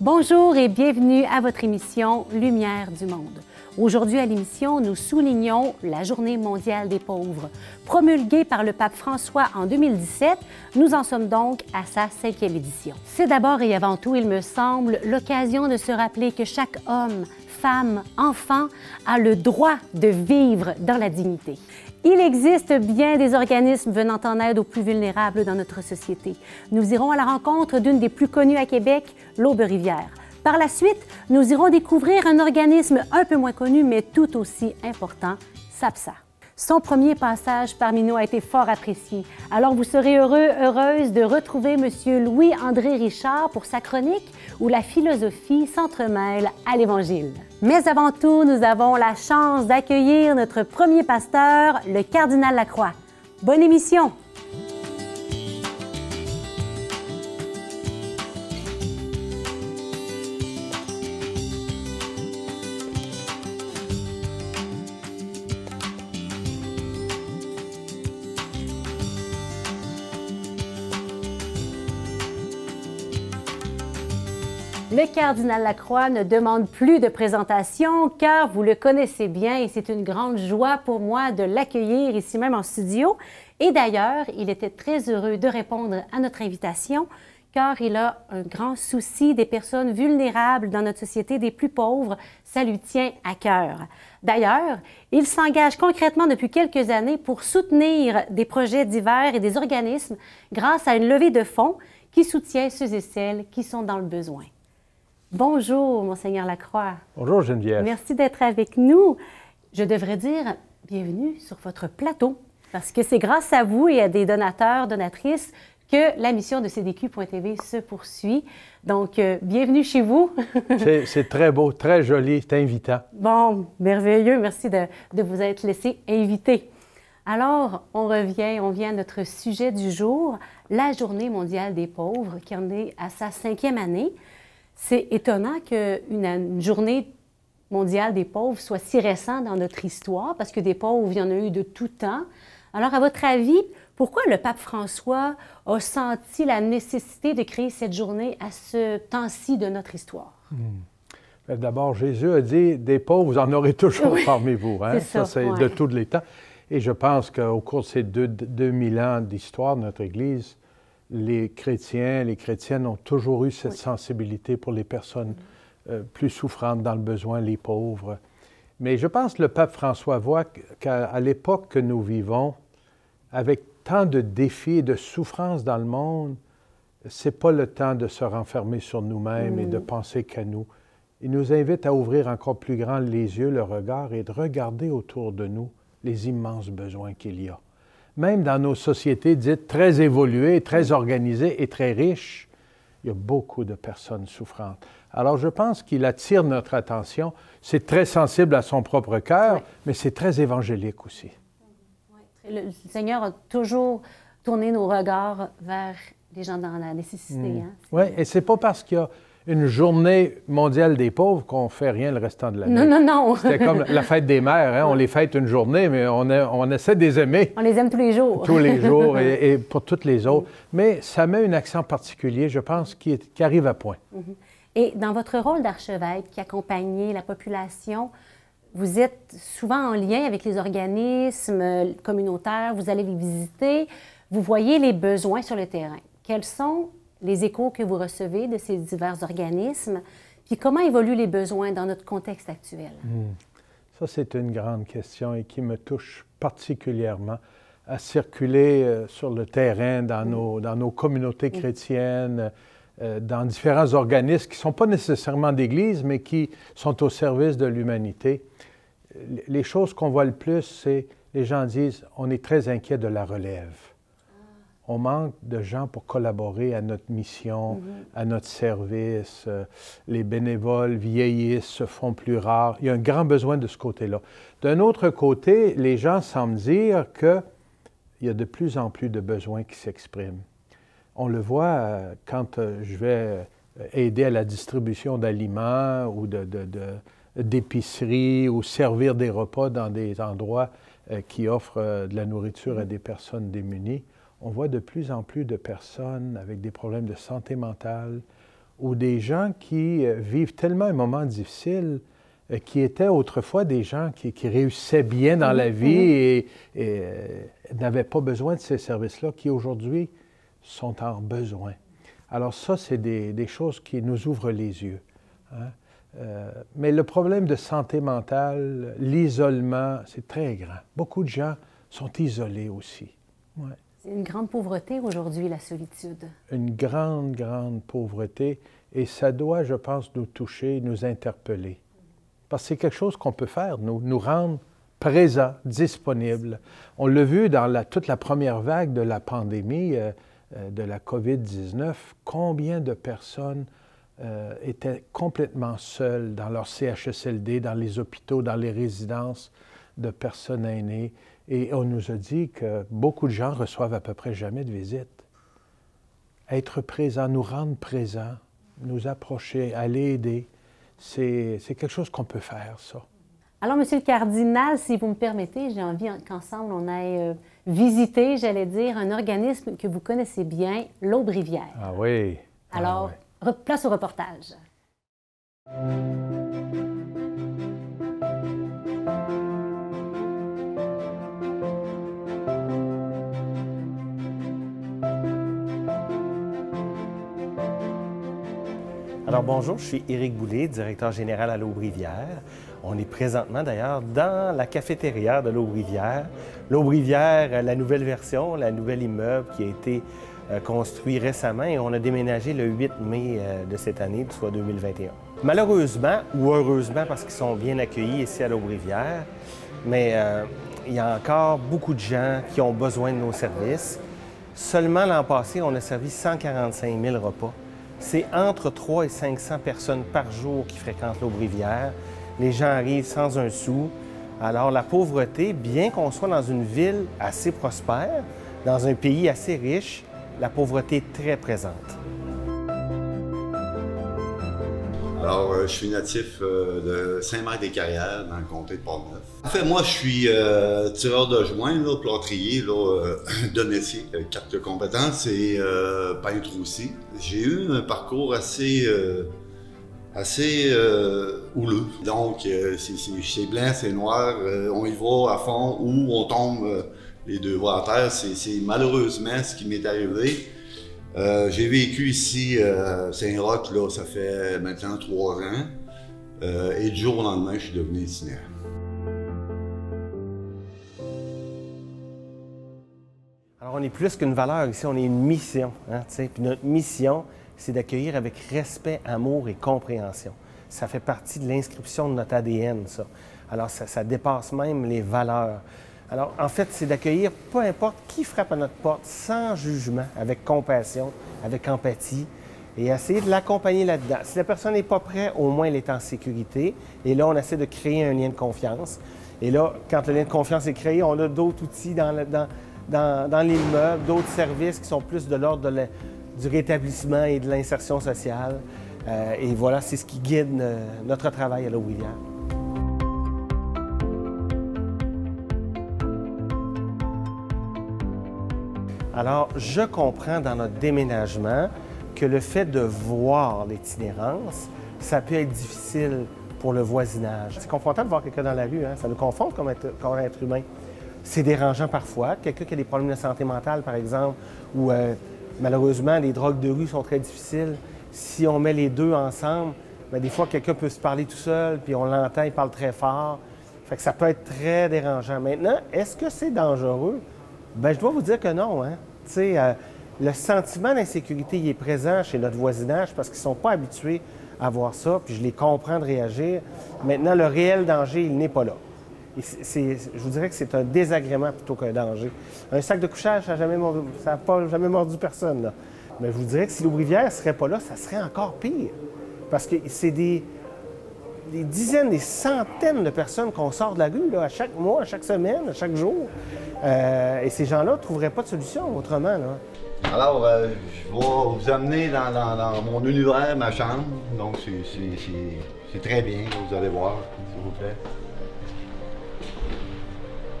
Bonjour et bienvenue à votre émission Lumière du Monde. Aujourd'hui à l'émission, nous soulignons la Journée mondiale des pauvres. Promulguée par le pape François en 2017, nous en sommes donc à sa cinquième édition. C'est d'abord et avant tout, il me semble, l'occasion de se rappeler que chaque homme, femme, enfant a le droit de vivre dans la dignité. Il existe bien des organismes venant en aide aux plus vulnérables dans notre société. Nous irons à la rencontre d'une des plus connues à Québec, l'Aube-Rivière. Par la suite, nous irons découvrir un organisme un peu moins connu, mais tout aussi important, SAPSA. Son premier passage parmi nous a été fort apprécié. Alors vous serez heureux, heureuse de retrouver M. Louis-André Richard pour sa chronique où la philosophie s'entremêle à l'Évangile. Mais avant tout, nous avons la chance d'accueillir notre premier pasteur, le cardinal Lacroix. Bonne émission! Cardinal Lacroix ne demande plus de présentation car vous le connaissez bien et c'est une grande joie pour moi de l'accueillir ici même en studio. Et d'ailleurs, il était très heureux de répondre à notre invitation car il a un grand souci des personnes vulnérables dans notre société, des plus pauvres. Ça lui tient à cœur. D'ailleurs, il s'engage concrètement depuis quelques années pour soutenir des projets divers et des organismes grâce à une levée de fonds qui soutient ceux et celles qui sont dans le besoin. Bonjour, Monseigneur Lacroix. Bonjour, Geneviève. Merci d'être avec nous. Je devrais dire bienvenue sur votre plateau, parce que c'est grâce à vous et à des donateurs, donatrices, que la mission de CDQ.tv se poursuit. Donc, euh, bienvenue chez vous. c'est très beau, très joli, c'est invitant. Bon, merveilleux. Merci de, de vous être laissé inviter. Alors, on revient, on vient à notre sujet du jour, la Journée mondiale des pauvres, qui en est à sa cinquième année. C'est étonnant qu'une journée mondiale des pauvres soit si récente dans notre histoire, parce que des pauvres, il y en a eu de tout temps. Alors, à votre avis, pourquoi le pape François a senti la nécessité de créer cette journée à ce temps-ci de notre histoire? Hmm. D'abord, Jésus a dit, des pauvres, vous en aurez toujours parmi vous. Hein? Ça, c'est de tous les temps. Et je pense qu'au cours de ces deux, 2000 ans d'histoire de notre Église, les chrétiens, les chrétiennes ont toujours eu cette sensibilité pour les personnes euh, plus souffrantes dans le besoin, les pauvres. Mais je pense que le pape François voit qu'à l'époque que nous vivons, avec tant de défis et de souffrances dans le monde, c'est pas le temps de se renfermer sur nous-mêmes et de penser qu'à nous. Il nous invite à ouvrir encore plus grand les yeux, le regard et de regarder autour de nous les immenses besoins qu'il y a même dans nos sociétés dites très évoluées, très organisées et très riches, il y a beaucoup de personnes souffrantes. Alors je pense qu'il attire notre attention. C'est très sensible à son propre cœur, mais c'est très évangélique aussi. Le Seigneur a toujours tourné nos regards vers les gens dans la nécessité. Mm. Hein? Oui, et c'est pas parce qu'il y a une journée mondiale des pauvres qu'on fait rien le restant de l'année. Non, non, non. C'était comme la fête des mères. Hein? On les fête une journée, mais on, on, essaie de les aimer. On les aime tous les jours. Tous les jours et, pour toutes les autres. Mais ça met un accent particulier, je pense, qui, qui arrive à point. Mm-hmm. Et dans votre rôle d'archevêque qui accompagnait la population, vous êtes souvent en lien avec les organismes communautaires, vous allez les visiter, vous voyez les besoins sur le terrain. Quels sont les échos que vous recevez de ces divers organismes, puis comment évoluent les besoins dans notre contexte actuel? Hmm. Ça, c'est une grande question et qui me touche particulièrement à circuler euh, sur le terrain dans, hmm. nos, dans nos communautés hmm. chrétiennes, euh, dans différents organismes qui ne sont pas nécessairement d'Église, mais qui sont au service de l'humanité. Les choses qu'on voit le plus, c'est les gens disent, on est très inquiet de la relève on manque de gens pour collaborer à notre mission, mhm. à notre service. Euh, les bénévoles vieillissent, se font plus rares. Il y a un grand besoin de ce côté-là. D'un autre côté, les gens semblent dire qu'il y a de plus en plus de besoins qui s'expriment. On le voit euh, quand euh, je vais aider à la distribution d'aliments ou d'épiceries ou servir des repas dans des endroits qui offrent de la nourriture à des personnes démunies on voit de plus en plus de personnes avec des problèmes de santé mentale ou des gens qui vivent tellement un moment difficile qui étaient autrefois des gens qui, réussissaient bien dans la vie mhm. et, n'avaient pas besoin de ces services-là, qui aujourd'hui sont en besoin. Alors ça, c'est des, choses qui nous ouvrent les yeux. Hein. Euh, mais le problème de santé mentale, l'isolement, c'est très grand. Beaucoup de gens sont isolés aussi. Une grande pauvreté aujourd'hui, la solitude. Une grande, grande pauvreté. Et ça doit, je pense, nous toucher, nous interpeller. Parce que c'est quelque chose qu'on peut faire, nous, rendre présents, disponibles. On l'a vu dans la, toute la première vague de la pandémie euh, euh, de la COVID-19, combien de personnes euh, étaient complètement seuls dans leur CHSLD, dans les hôpitaux, dans les résidences de personnes aînées. Et on nous a dit que beaucoup de gens reçoivent à peu près jamais de visite. Être présent, nous rendre présents, nous approcher, aller aider, c'est quelque chose qu'on peut faire, ça. Alors, Monsieur le cardinal, si vous me permettez, j'ai envie qu'ensemble on aille euh, visiter, j'allais dire, un organisme que vous connaissez bien, l'Aube-Rivière. Ah oui. Ah Alors, Place au reportage. Alors bonjour, je suis Éric Boulay, directeur général à l'Aube-Rivière. On est présentement d'ailleurs dans la cafétéria de l'Aube-Rivière. L'Aube-Rivière, la nouvelle version, la nouvelle immeuble qui a été euh, construit récemment et on a déménagé le 8 mai euh, de cette année, soit 2021. Malheureusement, ou heureusement parce qu'ils sont bien accueillis ici à l'Aube-Rivière, mais euh, il y a encore beaucoup de gens qui ont besoin de nos services. Seulement l'an passé, on a servi 145 000 repas. C'est entre 3 et 500 personnes par jour qui fréquentent l'Aube-Rivière. Les gens arrivent sans un sou. Alors la pauvreté, bien qu'on soit dans une ville assez prospère, dans un pays assez riche, la pauvreté est très présente. Alors, euh, je suis natif euh, de Saint-Marc-des-Carrières, dans le comté de Portneuf. En fait, moi, je suis euh, tireur de joint, là, plâtrier de métier, carte de compétences et peintre aussi. J'ai eu un parcours assez, assez houleux. Donc, c'est blanc, c'est noir, on y va à fond ou on tombe les deux voies à terre. C'est malheureusement ce qui m'est arrivé. Euh, j'ai vécu ici à Saint-Roch, ça fait maintenant trois ans. Euh, et du jour au lendemain, je suis devenu itinérant. Alors, on est plus qu'une valeur ici, on est une mission. Hein, Puis notre mission, c'est d'accueillir avec respect, amour et compréhension. Ça fait partie de l'inscription de notre ADN, ça. Alors, ça dépasse même les valeurs. Alors, en fait, c'est d'accueillir peu importe qui frappe à notre porte, sans jugement, avec compassion, avec empathie, et essayer de l'accompagner là-dedans. Si la personne n'est pas prête, au moins elle est en sécurité. Et là, on essaie de créer un lien de confiance. Et là, quand le lien de confiance est créé, on a d'autres outils dans, l'immeuble, d'autres services qui sont plus de l'ordre du rétablissement et de l'insertion sociale. Euh, et voilà, c'est ce qui guide euh, notre travail à la Alors, je comprends dans notre déménagement que le fait de voir l'itinérance, ça peut être difficile pour le voisinage. C'est confrontant de voir quelqu'un dans la rue, hein? ça nous confronte comme être, être humain. C'est dérangeant parfois. Quelqu'un qui a des problèmes de santé mentale, par exemple, ou euh, malheureusement, les drogues de rue sont très difficiles. Si on met les deux ensemble, bien, des fois, quelqu'un peut se parler tout seul, puis on l'entend, il parle très fort. Fait que ça peut être très dérangeant. Maintenant, est-ce que c'est dangereux? Bien, je dois vous dire que non. Hein? Euh, le sentiment d'insécurité il est présent chez notre voisinage parce qu'ils ne sont pas habitués à voir ça, puis je les comprends de réagir. Maintenant, le réel danger, il n'est pas là. je vous dirais que c'est un désagrément plutôt qu'un danger. Un sac de couchage, ça n'a jamais, pas jamais mordu personne. Là. Mais je vous dirais que si l'eau-rivière ne serait pas là, ça serait encore pire. Parce que c'est des, des dizaines, des centaines de personnes qu'on sort de la rue là, à chaque mois, à chaque semaine, à chaque jour. Euh, et ces gens-là ne trouveraient pas de solution autrement. Là. Alors, euh, je vais vous amener dans, mon univers, ma chambre. Donc, c'est très bien, vous allez voir, s'il vous plaît.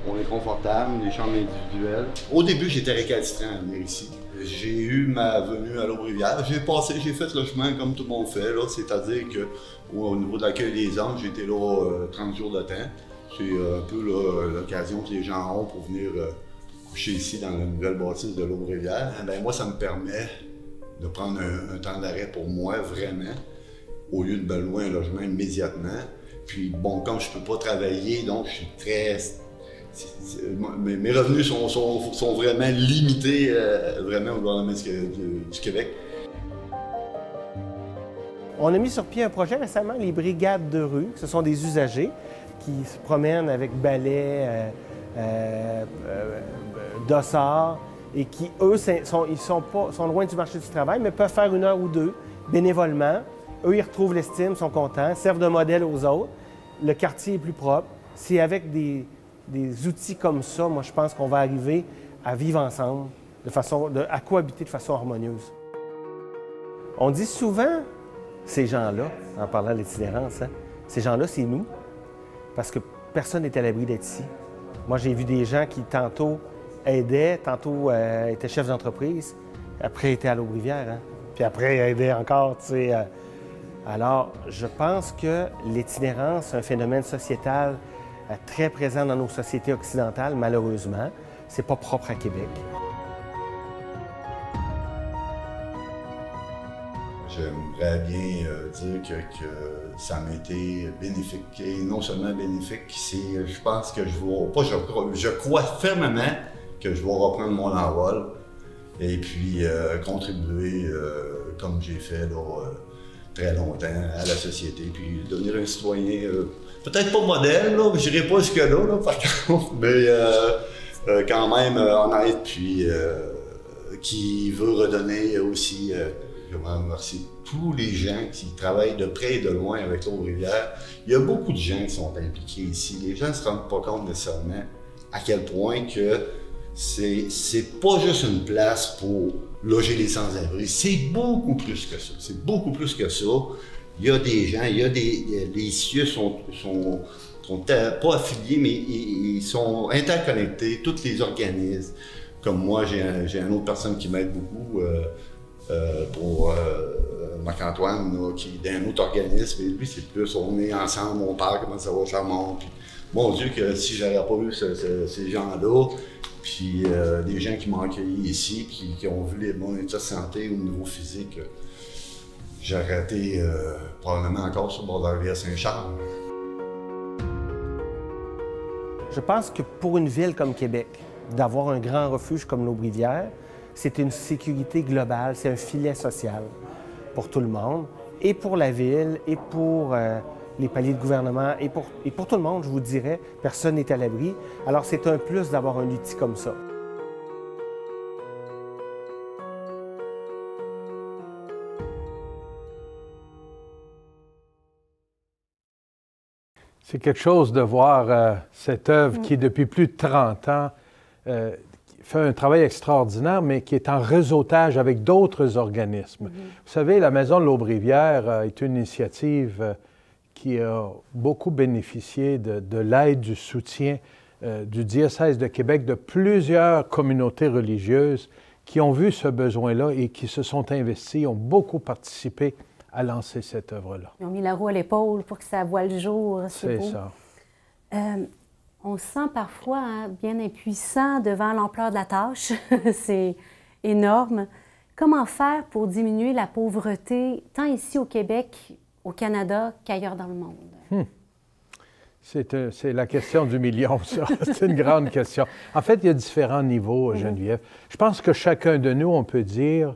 On est confortable, des chambres individuelles. Au début, j'étais récalcitrant à venir ici. J'ai eu ma venue à l'Aubrivière. J'ai passé, j'ai fait le chemin comme tout le monde fait, là, c'est-à-dire que au niveau de l'accueil des anges, j'étais là 30 euh, jours de temps. C'est euh, un peu l'occasion que les gens ont pour venir euh, coucher ici dans la nouvelle bâtisse de l'Aubrivière. Ben, moi, ça me permet de prendre un, temps d'arrêt pour moi, vraiment, au lieu de me louer un logement immédiatement. Puis, bon, comme je ne peux pas travailler, donc je suis très mes, revenus sont, vraiment limités euh, vraiment au gouvernement du, Québec. On a mis sur pied un projet récemment, les brigades de rue. Ce sont des usagers qui se promènent avec balais, euh, euh, dossards, et qui, eux, ils sont loin du marché du travail, mais peuvent faire une heure ou deux bénévolement. Eux, ils retrouvent l'estime, sont contents, servent de modèle aux autres. Le quartier est plus propre. C'est avec des, des outils comme ça, moi, je pense qu'on va arriver à vivre ensemble, de façon, à cohabiter de façon harmonieuse. On dit souvent, ces gens-là, en parlant de l'itinérance, hein, ces gens-là, c'est nous, parce que personne n'est à l'abri d'être ici. Moi, j'ai vu des gens qui, tantôt, aidaient, tantôt euh, étaient chefs d'entreprise, après étaient à l'eau-rivière, hein, puis après aidaient encore, tu sais. Euh. alors, je pense que l'itinérance, c'est un phénomène sociétal très présent dans nos sociétés occidentales, malheureusement. C'est pas propre à Québec. J'aimerais bien euh, dire que, ça m'a été bénéfique. Et non seulement bénéfique, je pense que je vais, je, crois fermement que je vais reprendre mon envol et puis euh, contribuer, comme j'ai fait très longtemps, à la société, puis devenir un citoyen peut-être pas modèle, là, je n'irai pas jusque-là, là, par contre, mais euh, euh, quand même euh, honnête, puis qui veut redonner aussi, je remercie tous les gens qui travaillent de près et de loin avec l'eau rivière. Il y a beaucoup de gens qui sont impliqués ici. Les gens ne se rendent pas compte nécessairement à quel point que c'est, pas juste une place pour loger les sans-abri, c'est beaucoup plus que ça. C'est beaucoup plus que ça il y a des gens, il y a des. Les cieux sont, sont, sont pas affiliés, mais ils, sont interconnectés, tous les organismes. Comme moi, j'ai un, une autre personne qui m'aide beaucoup euh, euh, pour euh, Marc-Antoine, qui est d'un autre organisme, et lui, c'est plus, on est ensemble, on parle, comment ça va, charmant. Puis, mon Dieu, que si j'avais pas eu ces gens-là, puis des gens qui m'ont accueilli ici, qui ont vu les, mon état de santé au niveau physique, J'aurais été euh, probablement encore sur le bord de la rivière Saint-Charles. Je pense que pour une ville comme Québec, d'avoir un grand refuge comme l'Aubrivière, c'est une sécurité globale, c'est un filet social pour tout le monde, et pour la ville, et pour euh, les paliers de gouvernement, et pour, et pour tout le monde, je vous dirais, personne n'est à l'abri. Alors c'est un plus d'avoir un outil comme ça. C'est quelque chose de voir euh, cette œuvre qui, depuis plus de 30 ans, euh, fait un travail extraordinaire, mais qui est en réseautage avec d'autres organismes. Mm-hmm. Vous savez, la Maison de l'Aubrivière euh, est une initiative qui a beaucoup bénéficié de, l'aide, du soutien du diocèse de Québec, de plusieurs communautés religieuses qui ont vu ce besoin-là et qui se sont investis, ont beaucoup participé à lancer cette œuvre-là. Ils ont mis la roue à l'épaule pour que ça voie le jour. C'est ça. Euh, on se sent parfois hein, bien impuissant devant l'ampleur de la tâche. C'est énorme. Comment faire pour diminuer la pauvreté, tant ici au Québec, au Canada, qu'ailleurs dans le monde? Hmm. Euh, c'est la question du million, ça. C'est une grande question. En fait, il y a différents niveaux, mhm. Geneviève. Je pense que chacun de nous, on peut dire,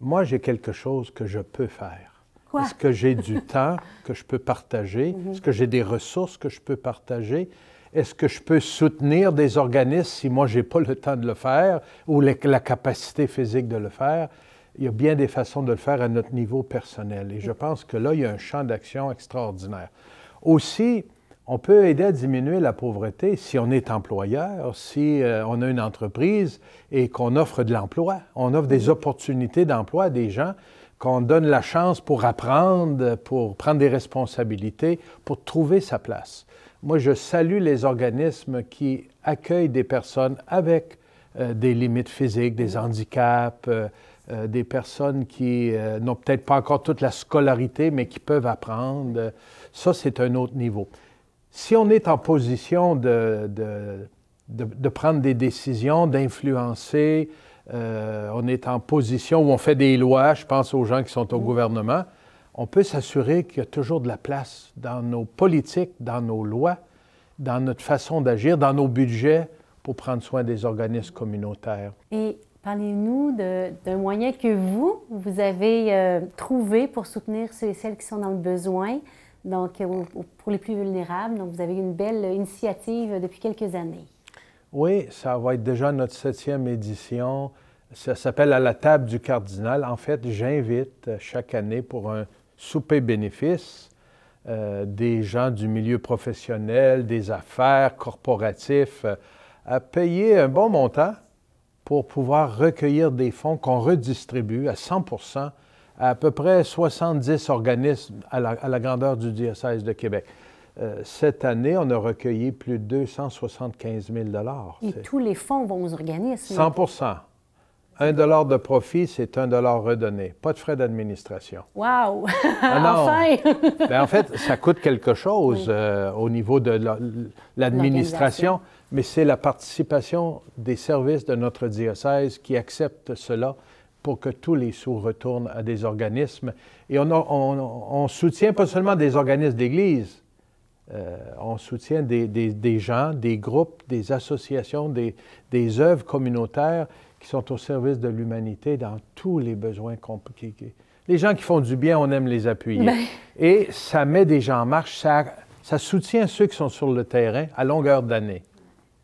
moi, j'ai quelque chose que je peux faire. Est-ce que j'ai du temps que je peux partager? Mhm. Est-ce que j'ai des ressources que je peux partager? Est-ce que je peux soutenir des organismes si moi, je n'ai pas le temps de le faire ou la capacité physique de le faire? Il y a bien des façons de le faire à notre niveau personnel. Et je pense que là, il y a un champ d'action extraordinaire. Aussi, on peut aider à diminuer la pauvreté si on est employeur, si euh, on a une entreprise et qu'on offre de l'emploi. On offre des opportunités d'emploi à des gens qu'on donne la chance pour apprendre, pour prendre des responsabilités, pour trouver sa place. moi, je salue les organismes qui accueillent des personnes avec euh, des limites physiques, des handicaps, euh, euh, des personnes qui n'ont peut-être pas encore toute la scolarité, mais qui peuvent apprendre. Ça, c'est un autre niveau. Si on est en position de, de, prendre des décisions, d'influencer, on est en position où on fait des lois, je pense aux gens qui sont au gouvernement, on peut s'assurer qu'il y a toujours de la place dans nos politiques, dans nos lois, dans notre façon d'agir, dans nos budgets pour prendre soin des organismes communautaires. Et parlez-nous d'un moyen que vous, vous avez euh, trouvé pour soutenir ceux et celles qui sont dans le besoin, donc pour les plus vulnérables. Donc, vous avez une belle initiative depuis quelques années. Oui, ça va être déjà notre septième édition. Ça s'appelle À la table du cardinal. En fait, j'invite chaque année pour un souper bénéfice euh, des gens du milieu professionnel, des affaires, corporatifs, euh, à payer un bon montant pour pouvoir recueillir des fonds qu'on redistribue à 100 à à peu près 70 organismes à la, grandeur du diocèse de Québec. Euh, cette année, on a recueilli plus de 275 000 Et tous les fonds vont aux organismes. 100% un dollar de profit, c'est un dollar redonné. Pas de frais d'administration. Wow! Ah enfin! Ben, en fait, ça coûte quelque chose euh, au niveau de l'administration, mais c'est la participation des services de notre diocèse qui acceptent cela pour que tous les sous retournent à des organismes. Et on, on, soutient pas seulement des organismes d'Église, euh, on soutient des, des, gens, des groupes, des associations, des, des œuvres communautaires qui sont au service de l'humanité dans tous les besoins compliqués. Les gens qui font du bien, on aime les appuyer. Ben. Et ça met des gens en marche, ça, ça, soutient ceux qui sont sur le terrain à longueur d'année.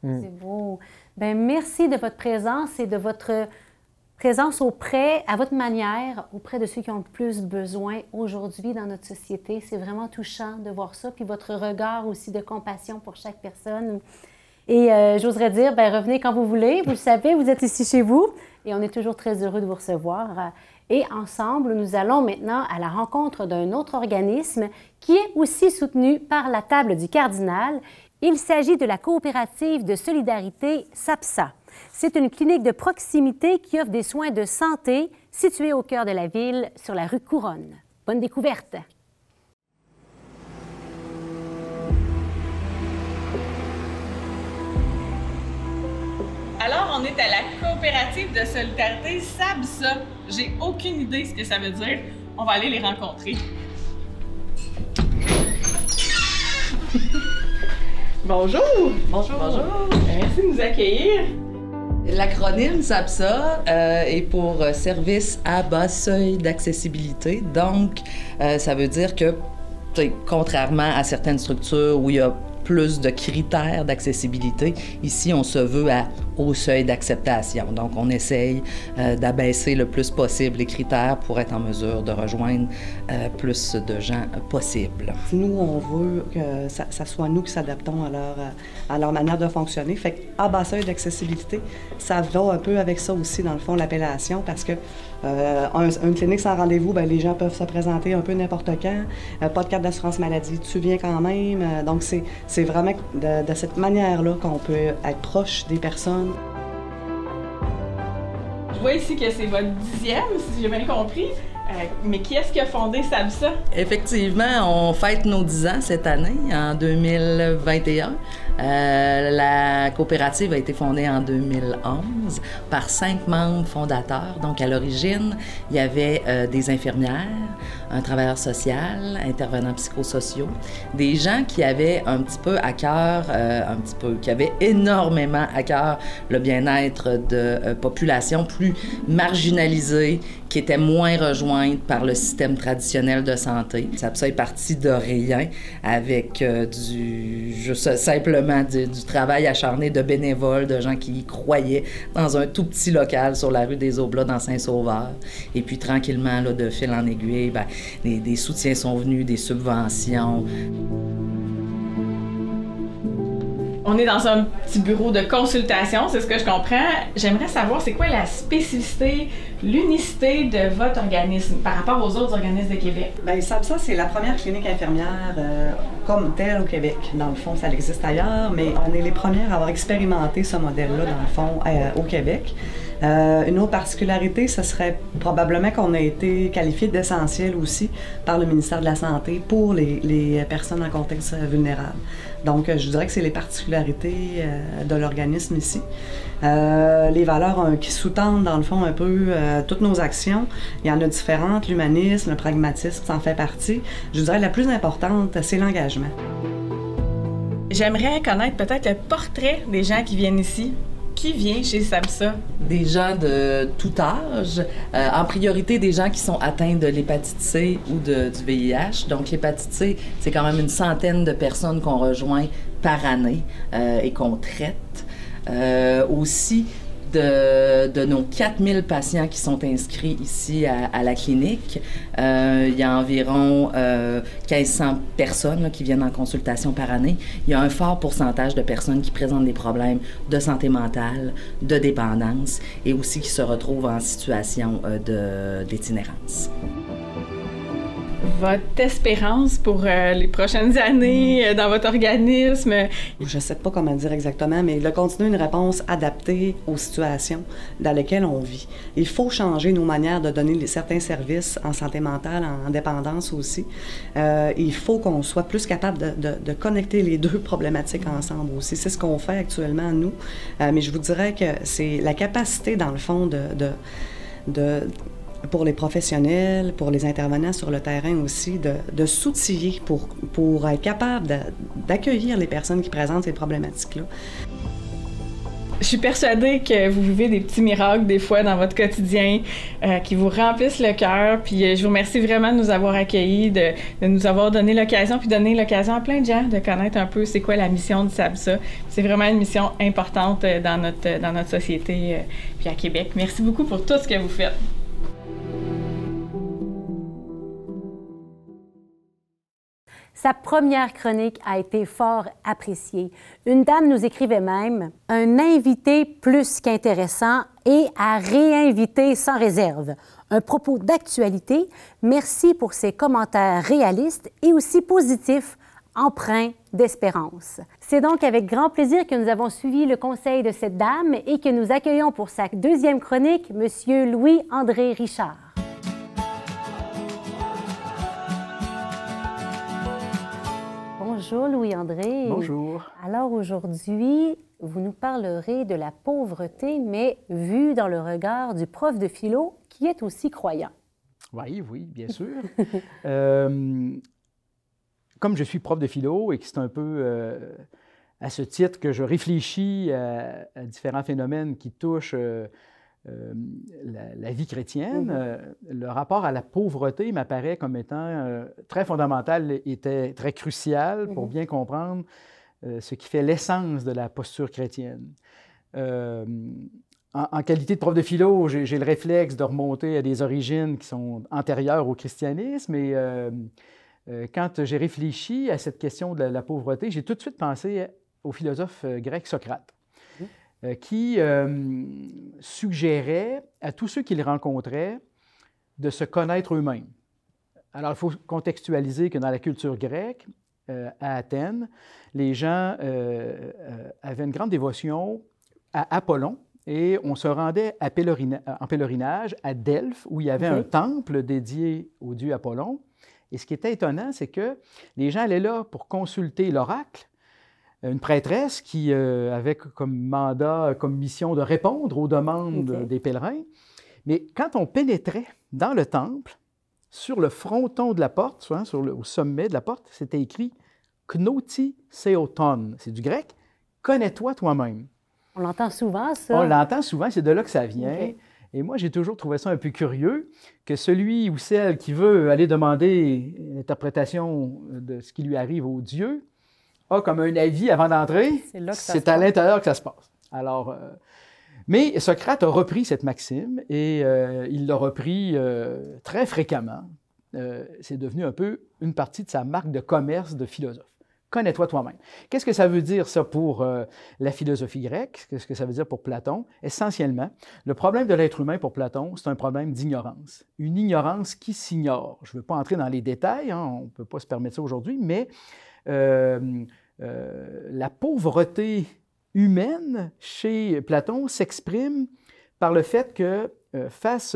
Hmm. C'est beau. Bien, merci de votre présence et de votre présence auprès, à votre manière, auprès de ceux qui ont le plus besoin aujourd'hui dans notre société. C'est vraiment touchant de voir ça. Puis votre regard aussi de compassion pour chaque personne. Et euh, j'oserais dire, ben, revenez quand vous voulez. Vous le savez, vous êtes ici chez vous et on est toujours très heureux de vous recevoir. Et ensemble, nous allons maintenant à la rencontre d'un autre organisme qui est aussi soutenu par la table du cardinal. Il s'agit de la coopérative de solidarité SAPSA. C'est une clinique de proximité qui offre des soins de santé située au cœur de la ville sur la rue Couronne. Bonne découverte! Alors, on est à la coopérative de solidarité SABSA. J'ai aucune idée ce que ça veut dire. On va aller les rencontrer. Bonjour! Bonjour! Bonjour! Merci de nous accueillir. L'acronyme SABSA euh, est pour euh, Service à bas seuil d'accessibilité. Donc, euh, ça veut dire que, contrairement à certaines structures où il y a plus de critères d'accessibilité. Ici, on se veut à haut seuil d'acceptation. Donc, on essaye euh, d'abaisser le plus possible les critères pour être en mesure de rejoindre euh, plus de gens possible. Nous, on veut que ça, soit nous qui s'adaptons à leur, manière de fonctionner. Fait à bas seuil d'accessibilité, ça va un peu avec ça aussi, dans le fond, l'appellation, parce que euh, une clinique sans rendez-vous, ben, les gens peuvent se présenter un peu n'importe quand. Euh, pas de carte d'assurance maladie, tu viens quand même. Euh, donc, c'est vraiment de, de cette manière-là qu'on peut être proche des personnes. Je vois ici que c'est votre dixième, si j'ai bien compris. mais qui est-ce qui a fondé SABSA? Effectivement, on fête nos 10 ans cette année, en 2021. Euh, la coopérative a été fondée en 2011 par cinq membres fondateurs. Donc, à l'origine, il y avait euh, des infirmières, un travailleur social, intervenants psychosociaux, des gens qui avaient un petit peu à cœur, euh, un petit peu, qui avaient énormément à cœur le bien-être de populations plus marginalisées, qui étaient moins rejointes par le système traditionnel de santé. Ça, ça est parti de rien avec du, juste simplement du, travail acharné de bénévoles, de gens qui y croyaient dans un tout petit local sur la rue des Oblats dans Saint-Sauveur. Et puis tranquillement, là, de fil en aiguille, ben, des soutiens sont venus, des subventions. On est dans un petit bureau de consultation, c'est ce que je comprends. J'aimerais savoir, c'est quoi la spécificité, l'unicité de votre organisme par rapport aux autres organismes de Québec? Bien, ça c'est la première clinique infirmière euh, comme telle au Québec. Dans le fond, ça existe ailleurs, mais on est les premières à avoir expérimenté ce modèle-là, dans le fond, euh, au Québec. Euh, une autre particularité, ce serait probablement qu'on a été qualifié d'essentiel aussi par le ministère de la Santé pour les personnes en contexte vulnérable. Donc, je dirais que c'est les particularités euh, de l'organisme ici. Euh, les valeurs euh, qui sous-tendent, dans le fond, un peu euh, toutes nos actions. Il y en a différentes. L'humanisme, le pragmatisme, ça en fait partie. Je dirais la plus importante, c'est l'engagement. J'aimerais connaître peut-être le portrait des gens qui viennent ici. Qui vient chez SAMSA? Des gens de tout âge, euh, en priorité des gens qui sont atteints de l'hépatite C ou du VIH. Donc l'hépatite C, c'est quand même une centaine de personnes qu'on rejoint par année euh, et qu'on traite. Euh, aussi de, de, nos 4000 patients qui sont inscrits ici à, la clinique, euh, il y a environ euh, 1500 personnes qui viennent en consultation par année. Il y a un fort pourcentage de personnes qui présentent des problèmes de santé mentale, de dépendance et aussi qui se retrouvent en situation euh, d'itinérance votre espérance pour euh, les prochaines années euh, dans votre organisme? Je ne sais pas comment dire exactement, mais de continuer une réponse adaptée aux situations dans lesquelles on vit. Il faut changer nos manières de donner certains services en santé mentale, en dépendance aussi. Euh, il faut qu'on soit plus capable de, de, de, connecter les deux problématiques ensemble aussi. C'est ce qu'on fait actuellement, nous. Mais je vous dirais que c'est la capacité, dans le fond, de, de de pour les professionnels, pour les intervenants sur le terrain aussi, de, s'outiller pour, être capable d'accueillir les personnes qui présentent ces problématiques-là. Je suis persuadée que vous vivez des petits miracles des fois dans votre quotidien euh, qui vous remplissent le cœur. Puis euh, je vous remercie vraiment de nous avoir accueillis, de, nous avoir donné l'occasion, puis donner l'occasion à plein de gens de connaître un peu c'est quoi la mission du SABSA. C'est vraiment une mission importante euh, dans notre, dans notre société euh, puis à Québec. Merci beaucoup pour tout ce que vous faites. Sa première chronique a été fort appréciée. Une dame nous écrivait même un invité plus qu'intéressant et à réinviter sans réserve. Un propos d'actualité. Merci pour ces commentaires réalistes et aussi positifs, empreints d'espérance. C'est donc avec grand plaisir que nous avons suivi le conseil de cette dame et que nous accueillons pour sa deuxième chronique M. Louis-André Richard. Bonjour Louis-André. Bonjour. Alors aujourd'hui, vous nous parlerez de la pauvreté, mais vue dans le regard du prof de philo qui est aussi croyant. Oui, oui, bien sûr. euh, comme je suis prof de philo et que c'est un peu euh, à ce titre que je réfléchis à, à différents phénomènes qui touchent euh, euh, la, la, vie chrétienne, mm -hmm. le rapport à la pauvreté m'apparaît comme étant euh, très fondamental et très crucial pour -hmm. bien comprendre euh, ce qui fait l'essence de la posture chrétienne. En, en, qualité de prof de philo, j'ai le réflexe de remonter à des origines qui sont antérieures au christianisme et quand j'ai réfléchi à cette question de la, la pauvreté, j'ai tout de suite pensé au philosophe grec Socrate. Euh, qui euh, suggérait à tous ceux qu'il rencontrait de se connaître eux-mêmes. Alors, il faut contextualiser que dans la culture grecque, euh, à Athènes, les gens euh, euh, avaient une grande dévotion à Apollon et on se rendait à pèlerina en pèlerinage à Delphes où il y avait okay. un temple dédié au dieu Apollon. Et ce qui était étonnant, c'est que les gens allaient là pour consulter l'oracle une prêtresse qui euh, avait comme mandat, comme mission de répondre aux demandes okay. des pèlerins. Mais quand on pénétrait dans le temple, sur le fronton de la porte, soit, sur le, au sommet de la porte, c'était écrit Knoti Seoton. C'est du grec. Connais-toi toi-même. On l'entend souvent, ça. On l'entend souvent, c'est de là que ça vient. Okay. Et moi, j'ai toujours trouvé ça un peu curieux que celui ou celle qui veut aller demander une interprétation de ce qui lui arrive au Dieu a comme un avis avant d'entrer, c'est à l'intérieur que ça se passe. Alors, euh, mais Socrate a repris cette maxime et euh, il l'a repris euh, très fréquemment. c'est devenu un peu une partie de sa marque de commerce de philosophe. Connais-toi toi-même. Qu'est-ce que ça veut dire, ça, pour la philosophie grecque? Qu'est-ce que ça veut dire pour Platon? Essentiellement, le problème de l'être humain pour Platon, c'est un problème d'ignorance. Une ignorance qui s'ignore. Je ne veux pas entrer dans les détails, hein, on ne peut pas se permettre ça aujourd'hui, mais euh, euh, la pauvreté humaine chez Platon s'exprime par le fait que face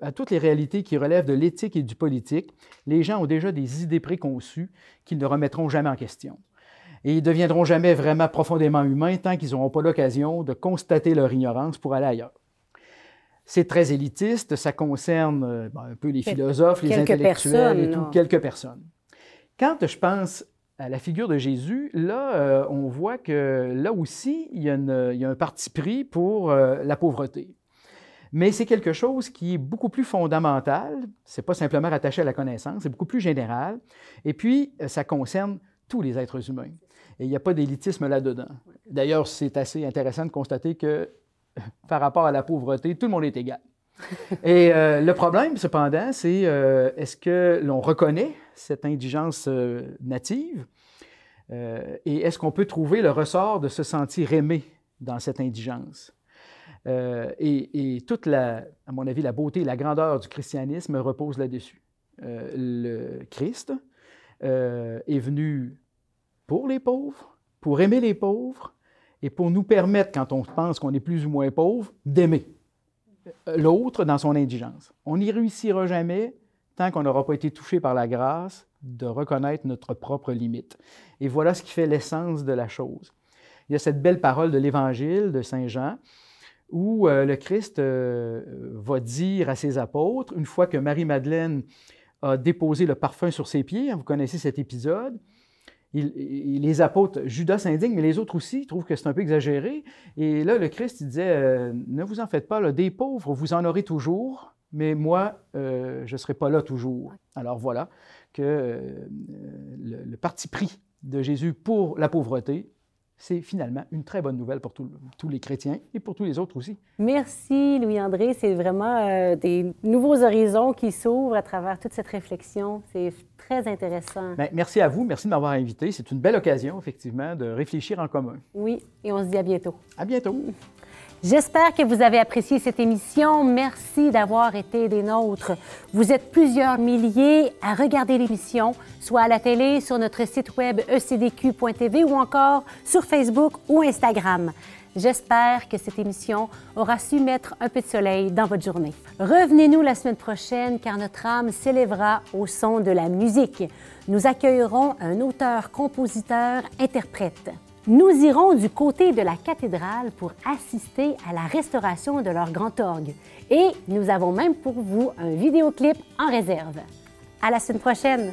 à toutes les réalités qui relèvent de l'éthique et du politique, les gens ont déjà des idées préconçues qu'ils ne remettront jamais en question. Et ils ne deviendront jamais vraiment profondément humains tant qu'ils n'auront pas l'occasion de constater leur ignorance pour aller ailleurs. C'est très élitiste, ça concerne euh, un peu les philosophes, les intellectuels et tout, quelques personnes. Quand je pense à la figure de Jésus, là, euh, on voit que là aussi, il y a, un parti pris pour euh, la pauvreté. Mais c'est quelque chose qui est beaucoup plus fondamental. C'est pas simplement rattaché à la connaissance, c'est beaucoup plus général. Et puis, euh, ça concerne tous les êtres humains. Et il n'y a pas d'élitisme là-dedans. D'ailleurs, c'est assez intéressant de constater que par rapport à la pauvreté, tout le monde est égal. Et euh, le problème, cependant, c'est euh, est-ce que l'on reconnaît cette indigence native et est-ce qu'on peut trouver le ressort de se sentir aimé dans cette indigence? Euh, et, toute la, à mon avis, la beauté et la grandeur du christianisme repose là-dessus. Euh, le Christ euh, est venu pour les pauvres, pour aimer les pauvres et pour nous permettre, quand on pense qu'on est plus ou moins pauvre, d'aimer l'autre dans son indigence. On n'y réussira jamais tant qu'on n'aura pas été touché par la grâce de reconnaître notre propre limite. Et voilà ce qui fait l'essence de la chose. Il y a cette belle parole de l'Évangile de Saint Jean où euh, le Christ euh, va dire à ses apôtres, une fois que Marie-Madeleine a déposé le parfum sur ses pieds, hein, vous connaissez cet épisode, les apôtres, Judas s'indigne, mais les autres aussi trouvent que c'est un peu exagéré. Et là, le Christ il disait, euh, ne vous en faites pas, là, des pauvres, vous en aurez toujours, mais moi, je ne serai pas là toujours. Alors voilà que le parti pris de Jésus pour la pauvreté c'est finalement une très bonne nouvelle pour tous les chrétiens et pour tous les autres aussi. Merci, Louis-André. C'est vraiment euh, des nouveaux horizons qui s'ouvrent à travers toute cette réflexion. C'est très intéressant. Bien, merci à vous. Merci de m'avoir invité. C'est une belle occasion, effectivement, de réfléchir en commun. Oui, et on se dit à bientôt. À bientôt. J'espère que vous avez apprécié cette émission. Merci d'avoir été des nôtres. Vous êtes plusieurs milliers à regarder l'émission, soit à la télé, sur notre site web ecdq.tv ou encore sur Facebook ou Instagram. J'espère que cette émission aura su mettre un peu de soleil dans votre journée. Revenez-nous la semaine prochaine car notre âme s'élèvera au son de la musique. Nous accueillerons un auteur, compositeur, interprète. Nous irons du côté de la cathédrale pour assister à la restauration de leur grand orgue. Et nous avons même pour vous un vidéoclip en réserve. À la semaine prochaine!